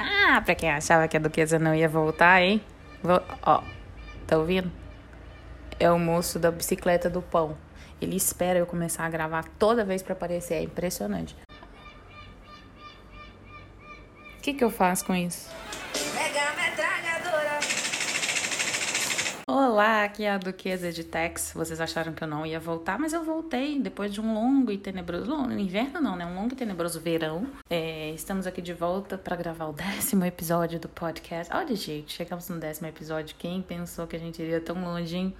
Ah, pra quem achava que a Duquesa não ia voltar, hein? Vou... Ó, tá ouvindo? É o moço da bicicleta do pão. Ele espera eu começar a gravar toda vez para aparecer. É impressionante. O que, que eu faço com isso? Olá, aqui é a Duquesa de Tex. Vocês acharam que eu não ia voltar, mas eu voltei depois de um longo e tenebroso. Longo, inverno não, né? Um longo e tenebroso verão. É, estamos aqui de volta para gravar o décimo episódio do podcast. Olha, gente, chegamos no décimo episódio. Quem pensou que a gente iria tão longe, hein?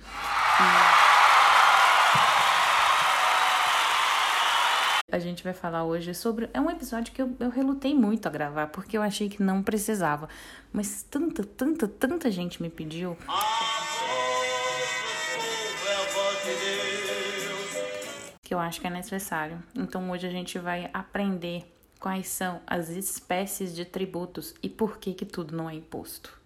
A gente vai falar hoje sobre. É um episódio que eu, eu relutei muito a gravar, porque eu achei que não precisava. Mas tanta, tanta, tanta gente me pediu. Que eu acho que é necessário. Então hoje a gente vai aprender quais são as espécies de tributos e por que que tudo não é imposto.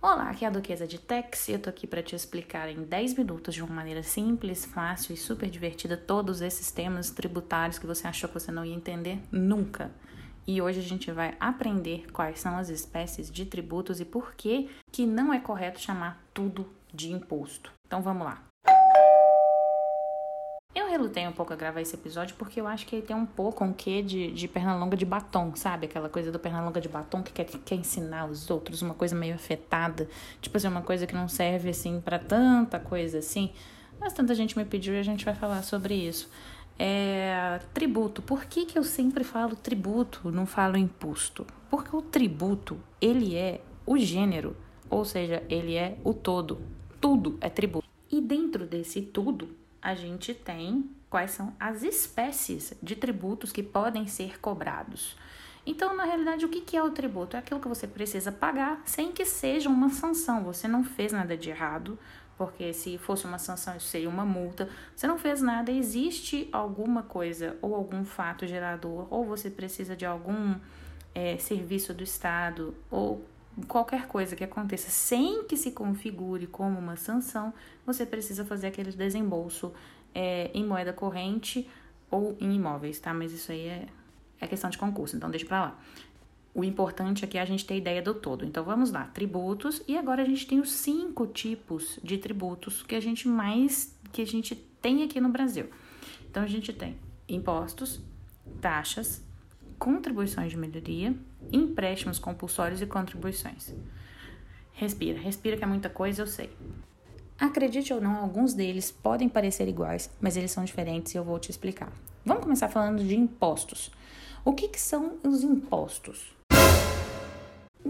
Olá, aqui é a Duquesa de Tex e eu tô aqui para te explicar em 10 minutos de uma maneira simples, fácil e super divertida todos esses temas tributários que você achou que você não ia entender nunca e hoje a gente vai aprender quais são as espécies de tributos e por que que não é correto chamar tudo de imposto. Então vamos lá. Eu relutei um pouco a gravar esse episódio porque eu acho que ele tem um pouco um quê de, de perna longa de batom, sabe? Aquela coisa do perna longa de batom que quer, que quer ensinar os outros, uma coisa meio afetada. Tipo assim, uma coisa que não serve assim para tanta coisa assim. Mas tanta gente me pediu e a gente vai falar sobre isso. É, tributo. Por que, que eu sempre falo tributo, não falo imposto? Porque o tributo, ele é o gênero, ou seja, ele é o todo. Tudo é tributo. E dentro desse tudo, a gente tem quais são as espécies de tributos que podem ser cobrados. Então, na realidade, o que é o tributo? É aquilo que você precisa pagar sem que seja uma sanção. Você não fez nada de errado, porque se fosse uma sanção, isso seria uma multa. Você não fez nada, existe alguma coisa ou algum fato gerador, ou você precisa de algum é, serviço do Estado, ou qualquer coisa que aconteça sem que se configure como uma sanção, você precisa fazer aquele desembolso é, em moeda corrente ou em imóveis, tá? Mas isso aí é, é questão de concurso, então deixa pra lá. O importante aqui é a gente ter ideia do todo. Então vamos lá, tributos e agora a gente tem os cinco tipos de tributos que a gente mais que a gente tem aqui no Brasil. Então a gente tem impostos, taxas, contribuições de melhoria, empréstimos compulsórios e contribuições. Respira, respira que é muita coisa, eu sei. Acredite ou não, alguns deles podem parecer iguais, mas eles são diferentes e eu vou te explicar. Vamos começar falando de impostos. O que, que são os impostos?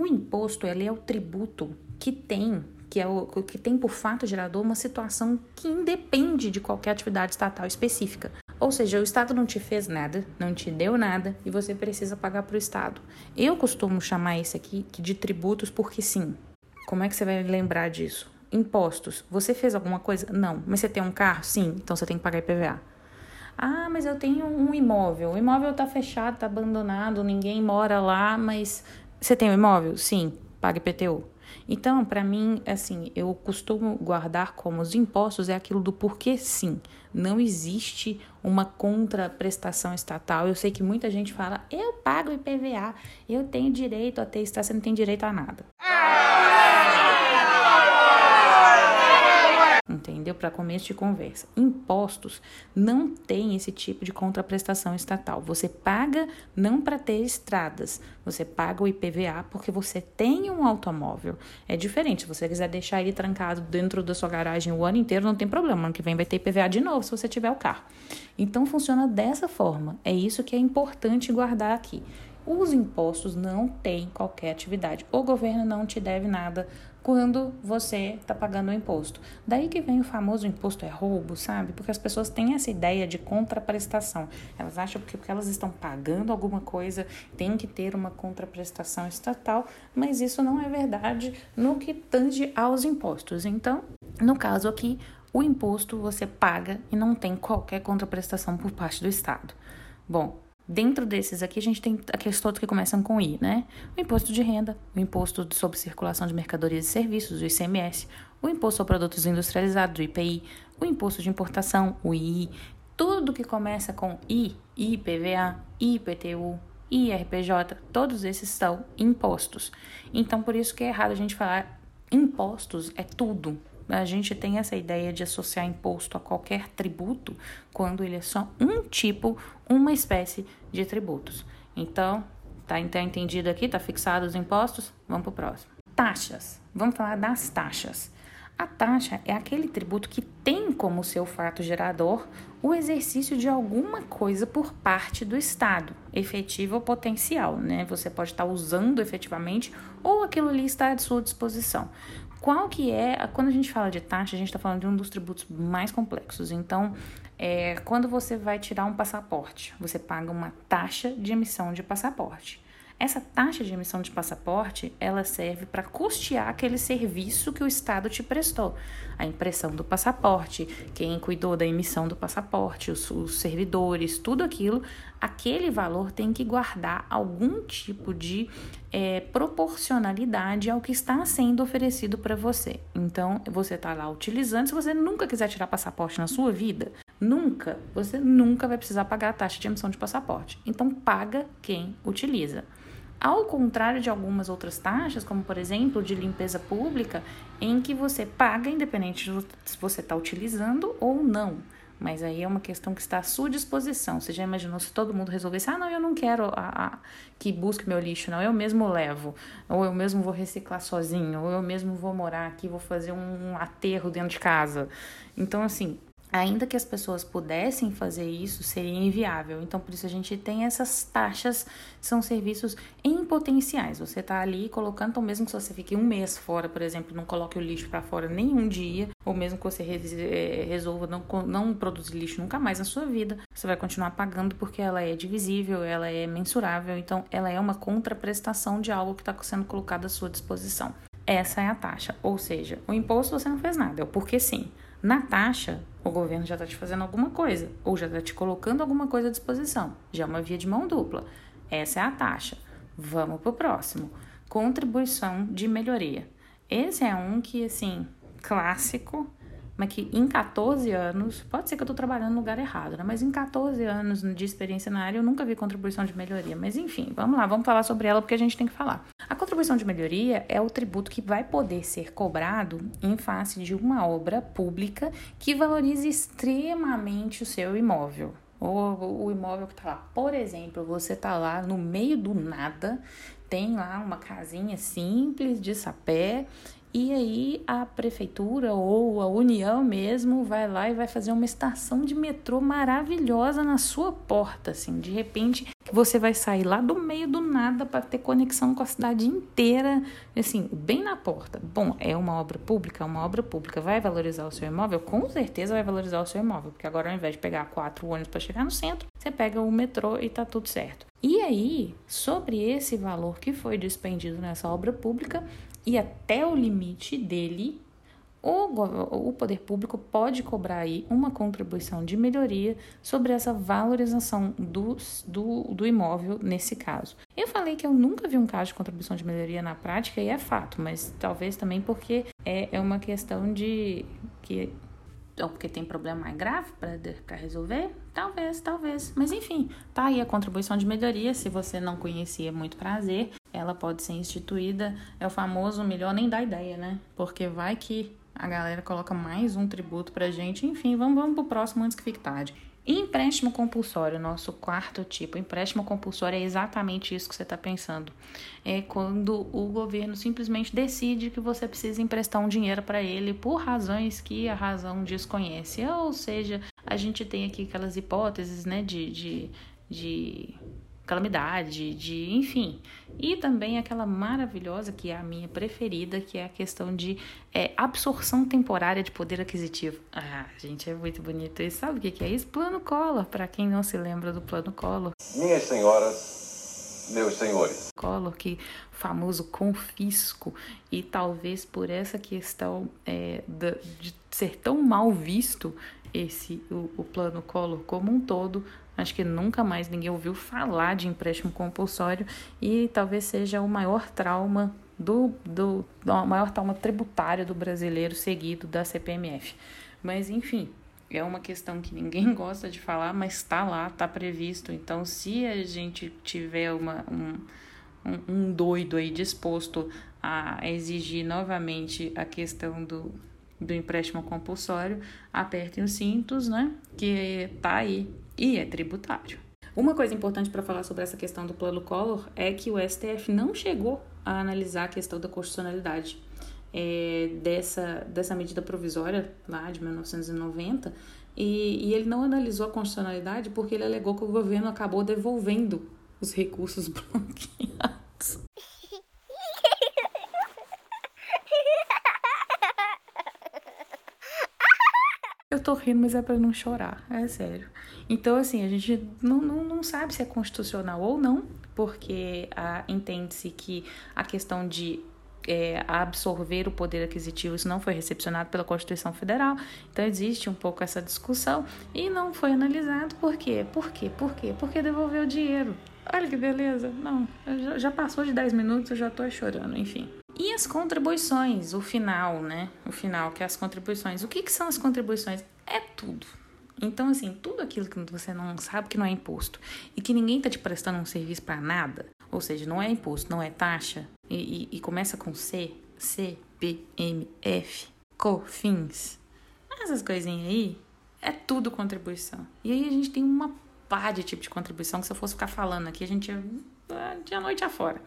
O imposto ele é o tributo que tem, que é o que tem por fato gerador uma situação que independe de qualquer atividade estatal específica. Ou seja, o Estado não te fez nada, não te deu nada e você precisa pagar para o Estado. Eu costumo chamar esse aqui de tributos porque sim. Como é que você vai lembrar disso? Impostos. Você fez alguma coisa? Não. Mas você tem um carro? Sim. Então você tem que pagar IPVA. Ah, mas eu tenho um imóvel. O imóvel está fechado, está abandonado, ninguém mora lá, mas você tem um imóvel? Sim, paga IPTU. Então, para mim, assim, eu costumo guardar como os impostos é aquilo do porquê sim. Não existe uma contraprestação estatal. Eu sei que muita gente fala, eu pago IPVA, eu tenho direito a ter você não tem direito a nada. Entendeu? Para começo de conversa. Impostos não tem esse tipo de contraprestação estatal. Você paga não para ter estradas, você paga o IPVA porque você tem um automóvel. É diferente. Se você quiser deixar ele trancado dentro da sua garagem o ano inteiro, não tem problema. Ano que vem vai ter IPVA de novo se você tiver o carro. Então funciona dessa forma. É isso que é importante guardar aqui. Os impostos não têm qualquer atividade. O governo não te deve nada quando você está pagando o imposto. Daí que vem o famoso imposto é roubo, sabe? Porque as pessoas têm essa ideia de contraprestação. Elas acham que porque elas estão pagando alguma coisa tem que ter uma contraprestação estatal, mas isso não é verdade no que tange aos impostos. Então, no caso aqui, o imposto você paga e não tem qualquer contraprestação por parte do Estado. Bom, Dentro desses aqui, a gente tem aqueles todos que começam com I, né? O imposto de renda, o imposto sobre circulação de mercadorias e serviços, o ICMS, o imposto sobre produtos industrializados, o IPI, o imposto de importação, o II, tudo que começa com I, IPVA, IPTU, IRPJ, todos esses são impostos. Então, por isso que é errado a gente falar impostos é tudo. A gente tem essa ideia de associar imposto a qualquer tributo quando ele é só um tipo, uma espécie de tributos. Então, tá entendido aqui? Tá fixado os impostos? Vamos pro próximo. Taxas. Vamos falar das taxas. A taxa é aquele tributo que tem como seu fato gerador o exercício de alguma coisa por parte do Estado, efetivo ou potencial, né? Você pode estar usando efetivamente ou aquilo ali está à sua disposição. Qual que é, quando a gente fala de taxa, a gente está falando de um dos tributos mais complexos. Então, é, quando você vai tirar um passaporte, você paga uma taxa de emissão de passaporte. Essa taxa de emissão de passaporte, ela serve para custear aquele serviço que o Estado te prestou. A impressão do passaporte, quem cuidou da emissão do passaporte, os, os servidores, tudo aquilo, aquele valor tem que guardar algum tipo de é, proporcionalidade ao que está sendo oferecido para você. Então, você está lá utilizando. Se você nunca quiser tirar passaporte na sua vida, nunca, você nunca vai precisar pagar a taxa de emissão de passaporte. Então, paga quem utiliza. Ao contrário de algumas outras taxas, como por exemplo de limpeza pública, em que você paga independente de se você está utilizando ou não. Mas aí é uma questão que está à sua disposição. Você já imaginou se todo mundo resolvesse, ah, não, eu não quero a, a, que busque meu lixo, não, eu mesmo levo, ou eu mesmo vou reciclar sozinho, ou eu mesmo vou morar aqui, vou fazer um aterro dentro de casa. Então, assim, ainda que as pessoas pudessem fazer isso, seria inviável. Então, por isso a gente tem essas taxas, são serviços em potenciais. Você está ali colocando, então mesmo que você fique um mês fora, por exemplo, não coloque o lixo para fora nenhum dia, ou mesmo que você eh, resolva não, não produzir lixo nunca mais na sua vida, você vai continuar pagando porque ela é divisível, ela é mensurável, então ela é uma contraprestação de algo que está sendo colocado à sua disposição. Essa é a taxa, ou seja, o imposto você não fez nada, é o porque sim. Na taxa, o governo já está te fazendo alguma coisa, ou já está te colocando alguma coisa à disposição. Já é uma via de mão dupla. Essa é a taxa. Vamos para o próximo. Contribuição de melhoria. Esse é um que, assim, clássico mas que em 14 anos, pode ser que eu estou trabalhando no lugar errado, né? mas em 14 anos de experiência na área eu nunca vi contribuição de melhoria. Mas enfim, vamos lá, vamos falar sobre ela porque a gente tem que falar. A contribuição de melhoria é o tributo que vai poder ser cobrado em face de uma obra pública que valorize extremamente o seu imóvel. Ou o imóvel que está lá. Por exemplo, você está lá no meio do nada, tem lá uma casinha simples de sapé e aí a prefeitura ou a União mesmo vai lá e vai fazer uma estação de metrô maravilhosa na sua porta, assim, de repente você vai sair lá do meio do nada para ter conexão com a cidade inteira, assim, bem na porta. Bom, é uma obra pública, é uma obra pública vai valorizar o seu imóvel, com certeza vai valorizar o seu imóvel, porque agora ao invés de pegar quatro ônibus para chegar no centro, você pega o metrô e tá tudo certo. E aí, sobre esse valor que foi despendido nessa obra pública, e até o limite dele, o, o poder público pode cobrar aí uma contribuição de melhoria sobre essa valorização do, do, do imóvel nesse caso. Eu falei que eu nunca vi um caso de contribuição de melhoria na prática e é fato, mas talvez também porque é, é uma questão de que ou porque tem problema mais grave para resolver? Talvez, talvez. Mas enfim, tá aí a contribuição de melhoria. Se você não conhecia, muito prazer. Ela pode ser instituída. É o famoso melhor nem dar ideia, né? Porque vai que a galera coloca mais um tributo pra gente. Enfim, vamos, vamos pro próximo antes que fique tarde. empréstimo compulsório, nosso quarto tipo. Empréstimo compulsório é exatamente isso que você está pensando. É quando o governo simplesmente decide que você precisa emprestar um dinheiro para ele por razões que a razão desconhece. Ou seja, a gente tem aqui aquelas hipóteses né, de, de, de calamidade, de enfim. E também aquela maravilhosa, que é a minha preferida, que é a questão de é, absorção temporária de poder aquisitivo. Ah, gente, é muito bonito. E sabe o que é isso? Plano Collor, para quem não se lembra do Plano Collor. Minhas senhoras, meus senhores. Collor, que famoso confisco, e talvez por essa questão é, de, de ser tão mal visto esse o, o plano Collor como um todo, Acho que nunca mais ninguém ouviu falar de empréstimo compulsório e talvez seja o maior trauma do, do, do maior trauma tributário do brasileiro seguido da CPMF. Mas enfim, é uma questão que ninguém gosta de falar, mas está lá, está previsto. Então, se a gente tiver uma, um, um, doido aí disposto a exigir novamente a questão do, do empréstimo compulsório, apertem os cintos, né? Que tá aí e é tributário. Uma coisa importante para falar sobre essa questão do plano Collor é que o STF não chegou a analisar a questão da constitucionalidade é, dessa, dessa medida provisória lá de 1990 e, e ele não analisou a constitucionalidade porque ele alegou que o governo acabou devolvendo os recursos bloqueados. Eu tô rindo, mas é para não chorar, é sério. Então, assim, a gente não, não, não sabe se é constitucional ou não, porque ah, entende-se que a questão de é, absorver o poder aquisitivo, isso não foi recepcionado pela Constituição Federal. Então existe um pouco essa discussão e não foi analisado. Por quê? Por quê? Por quê? Porque devolveu o dinheiro. Olha que beleza. Não, já passou de 10 minutos, eu já tô chorando, enfim. E as contribuições, o final, né? O final, que é as contribuições. O que, que são as contribuições? É tudo. Então, assim, tudo aquilo que você não sabe que não é imposto e que ninguém tá te prestando um serviço para nada, ou seja, não é imposto, não é taxa, e, e, e começa com C, C, B, M, F, COFINS, essas coisinhas aí, é tudo contribuição. E aí a gente tem uma pá de tipo de contribuição que se eu fosse ficar falando aqui, a gente ia de a noite afora.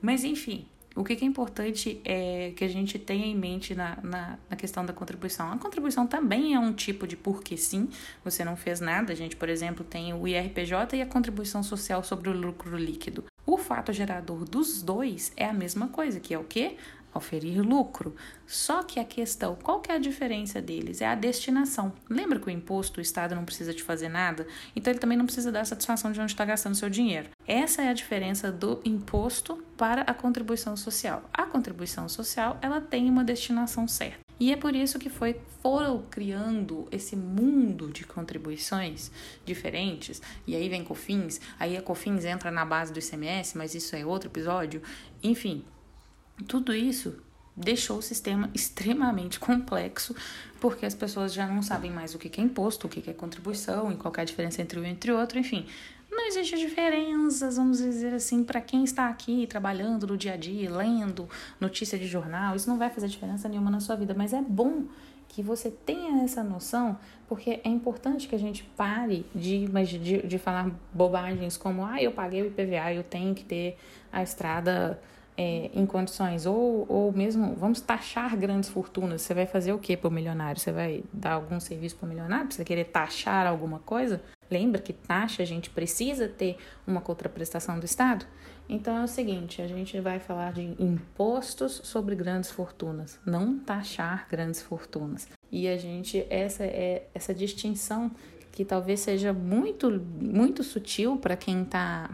Mas enfim, o que, é importante é que a gente tenha em mente na, na, na, questão da contribuição. A contribuição também é um tipo de porque sim, você não fez nada. A gente, por exemplo, tem o IRPJ e a contribuição social sobre o lucro líquido. O fato gerador dos dois é a mesma coisa, que é o quê? Oferir lucro. Só que a questão, qual que é a diferença deles? É a destinação. Lembra que o imposto, o Estado não precisa de fazer nada? Então ele também não precisa dar satisfação de onde está gastando seu dinheiro. Essa é a diferença do imposto para a contribuição social. A contribuição social, ela tem uma destinação certa. E é por isso que foi, foram criando esse mundo de contribuições diferentes. E aí vem COFINS, aí a COFINS entra na base do ICMS, mas isso é outro episódio. Enfim, tudo isso deixou o sistema extremamente complexo, porque as pessoas já não sabem mais o que é imposto, o que é contribuição e qual é a diferença entre um e entre outro, enfim. Não existe diferenças, vamos dizer assim, para quem está aqui trabalhando no dia a dia, lendo notícia de jornal, isso não vai fazer diferença nenhuma na sua vida, mas é bom que você tenha essa noção, porque é importante que a gente pare de, de, de falar bobagens como, ah, eu paguei o IPVA, eu tenho que ter a estrada é, em condições, ou, ou mesmo vamos taxar grandes fortunas. Você vai fazer o que para o milionário? Você vai dar algum serviço para o milionário? Você querer taxar alguma coisa? Lembra que taxa a gente precisa ter uma contraprestação do Estado? Então é o seguinte, a gente vai falar de impostos sobre grandes fortunas, não taxar grandes fortunas. E a gente essa é essa distinção que talvez seja muito muito sutil para quem está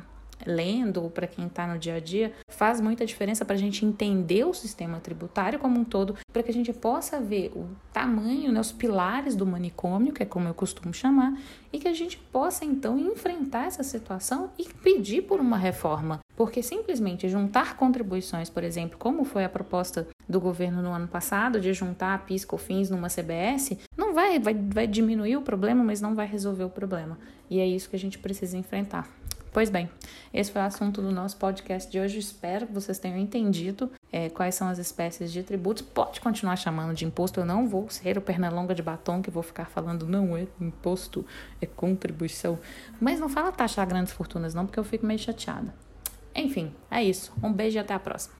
lendo ou para quem está no dia a dia, faz muita diferença para a gente entender o sistema tributário como um todo, para que a gente possa ver o tamanho, né, os pilares do manicômio, que é como eu costumo chamar, e que a gente possa então enfrentar essa situação e pedir por uma reforma. Porque simplesmente juntar contribuições, por exemplo, como foi a proposta do governo no ano passado, de juntar PIS COFINS numa CBS, não vai, vai, vai diminuir o problema, mas não vai resolver o problema. E é isso que a gente precisa enfrentar. Pois bem, esse foi o assunto do nosso podcast de hoje. Espero que vocês tenham entendido é, quais são as espécies de tributos. Pode continuar chamando de imposto, eu não vou ser o pernalonga de batom que vou ficar falando não é imposto, é contribuição. Mas não fala taxar grandes fortunas não, porque eu fico meio chateada. Enfim, é isso. Um beijo e até a próxima.